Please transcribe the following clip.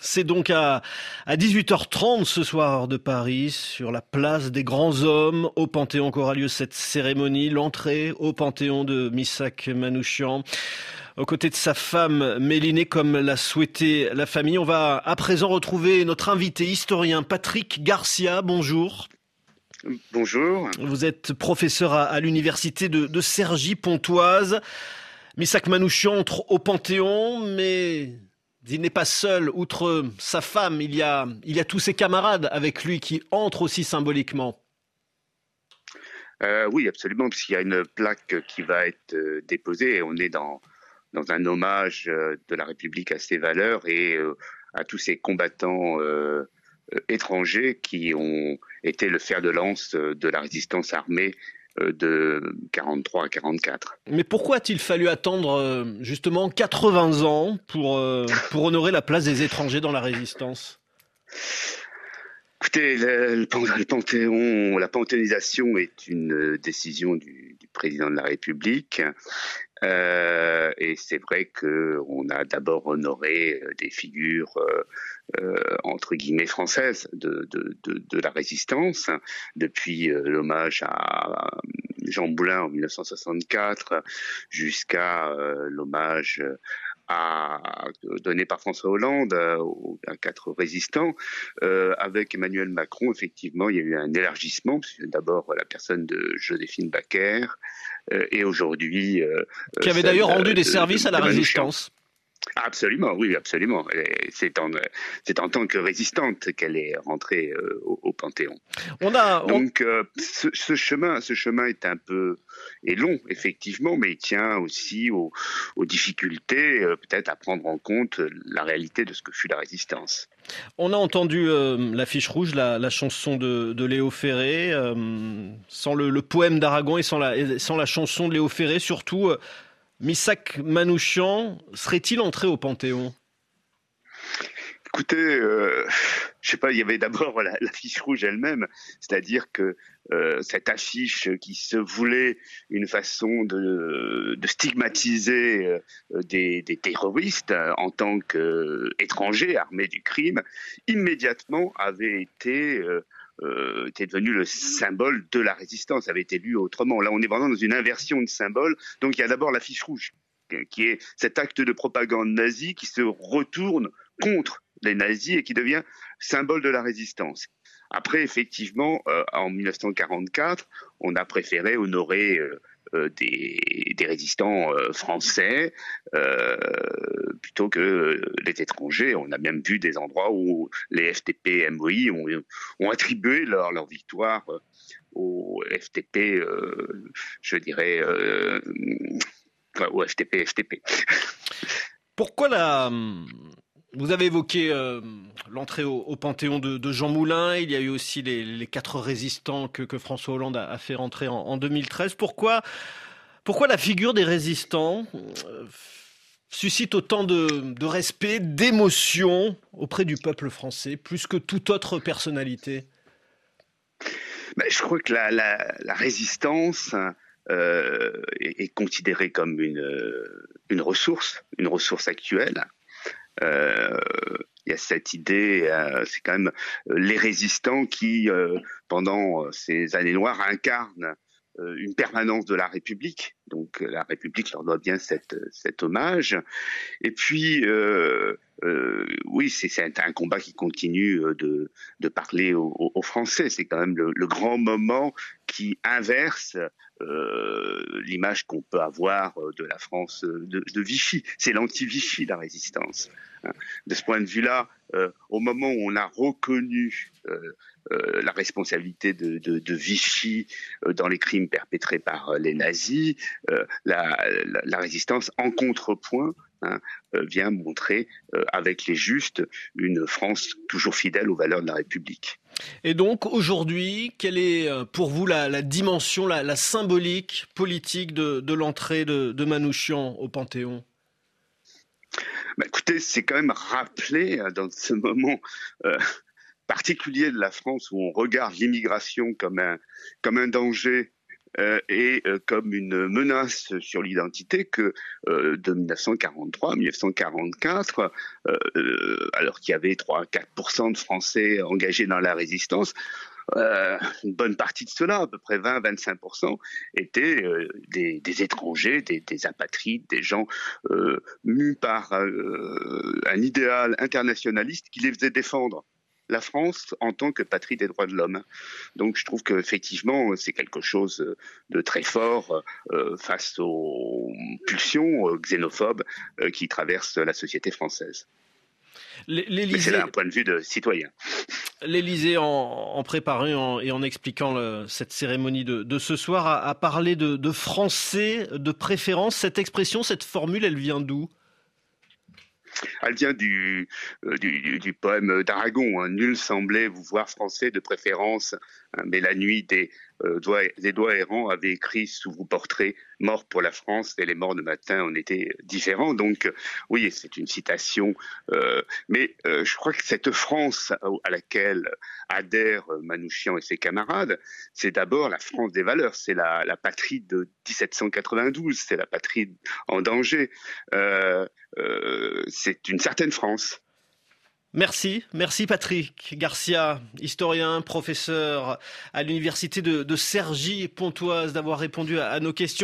C'est donc à, à 18h30 ce soir de Paris, sur la place des grands hommes, au Panthéon qu'aura lieu cette cérémonie, l'entrée au Panthéon de Missak Manouchian aux côtés de sa femme Mélinée comme l'a souhaité la famille. On va à présent retrouver notre invité historien Patrick Garcia. Bonjour. Bonjour. Vous êtes professeur à, l'université de, de Cergy-Pontoise. Misak Manouchian entre au Panthéon, mais il n'est pas seul. Outre sa femme, il y a, tous ses camarades avec lui qui entrent aussi symboliquement. Euh, oui, absolument, puisqu'il y a une plaque qui va être euh, déposée. on est dans, un hommage euh, de la République à ses valeurs et à tous ces combattants étrangers qui ont été le fer de lance de la résistance armée de 43 à 44. Mais pourquoi a-t-il fallu attendre euh, justement 80 ans pour, euh, pour honorer la place des étrangers dans la résistance? Écoutez, le, panthéon, la panthéonisation est une décision du, président de la République. Et c'est vrai qu'on a d'abord honoré des figures euh, entre guillemets française de, de, de, de, la résistance, depuis euh, l'hommage à Jean Boulin en 1964 jusqu'à euh, l'hommage à, donné par François Hollande aux, quatre résistants. avec Emmanuel Macron, effectivement, il y a eu un élargissement, d'abord la personne de Joséphine Baker, et aujourd'hui... qui avait d'ailleurs rendu des services à la résistance. Absolument, oui, absolument. C'est en, tant que résistante qu'elle est rentrée euh, au, Panthéon. On a, Donc, euh, ce, chemin, ce chemin est un peu est long, effectivement, mais il tient aussi aux, difficultés, euh, peut-être à prendre en compte la réalité de ce que fut la résistance. On a entendu la fiche rouge, la, chanson de, Léo Ferré, sans le, le poème d'Aragon et sans la, sans la chanson de Léo Ferré, surtout Misak Manouchian serait-il entré au Panthéon? Écoutez, euh, je sais pas, il y avait d'abord l'affiche rouge elle-même, c'est-à-dire que euh, cette affiche qui se voulait une façon de, stigmatiser euh, des, terroristes en tant qu'étrangers armés du crime, immédiatement avait été euh, était devenu le symbole de la résistance, avait été lu autrement. Là, on est vraiment dans une inversion de symbole. Donc, il y a d'abord l'affiche rouge, qui est cet acte de propagande nazie qui se retourne contre les nazis et qui devient symbole de la résistance. Après, effectivement, euh, en 1944, on a préféré honorer euh, euh, des, résistants euh, français euh, plutôt que les étrangers. On a même vu des endroits où les FTP MOI ont, attribué leur, leur victoire au FTP, je dirais, au FTP, FTP. Pourquoi la, vous avez évoqué euh, l'entrée au, Panthéon de, Jean Moulin. Il y a eu aussi les, quatre résistants que, François Hollande a, fait rentrer en, 2013. Pourquoi, la figure des résistants euh, suscite autant de, respect, d'émotion auprès du peuple français, plus que toute autre personnalité? Ben, Je crois que la, résistance euh, est, considérée comme une, ressource, une ressource actuelle il y a cette idée, euh, c'est quand même euh, les résistants qui, pendant ces années noires, incarnent une permanence de la République. Donc la République leur doit bien cet, hommage. Et puis, euh, oui, c'est un combat qui continue de, parler aux, Français. C'est quand même le, grand moment qui inverse euh, l'image qu'on peut avoir de la France de, de Vichy. C'est l'anti-Vichy, la résistance. De ce point de vue-là, euh, au moment où on a reconnu euh, euh, la responsabilité de, Vichy dans les crimes perpétrés par les nazis, la, résistance en contrepoint hein, vient montrer avec les justes une France toujours fidèle aux valeurs de la République. Et donc aujourd'hui, quelle est pour vous la, dimension, la, symbolique politique de, l'entrée de, de Manouchian au Panthéon? Bah, écoutez, c'est quand même rappelé euh, dans ce moment euh, particulier de la France où on regarde l'immigration comme un, comme un danger et comme une menace sur l'identité que de 1943 à 1944, alors qu'il y avait 3-4% de Français engagés dans la résistance, euh, une bonne partie de cela, à peu près 20-25%, étaient euh, des, étrangers, des, apatrides, des gens euh, mus par un idéal internationaliste qui les faisait défendre la France en tant que patrie des droits de l'homme. Donc je trouve qu'effectivement c'est quelque chose de très fort face aux pulsions xénophobes qui traversent la société française. C'est un point de vue de citoyen. L'Élysée, en, préparant et en expliquant cette cérémonie de, ce soir, a, parlé de, français de préférence. Cette expression, cette formule, elle vient d'où? Elle vient du, euh, poème d'Aragon. Hein. Nul semblait vous voir français de préférence, hein. mais la nuit des euh, doigts, des doigts errants avait écrit sous vos portraits Mort pour la France et les morts de matin en étaient différents. Donc euh, oui, c'est une citation, mais je crois que cette France à laquelle adhèrent Manouchian et ses camarades, c'est d'abord la France des valeurs, c'est la, patrie de 1792, c'est la patrie en danger. Euh, c'est une certaine France. Merci, merci Patrick Garcia, historien, professeur à l'université de, de Cergy-Pontoise, d'avoir répondu à nos questions.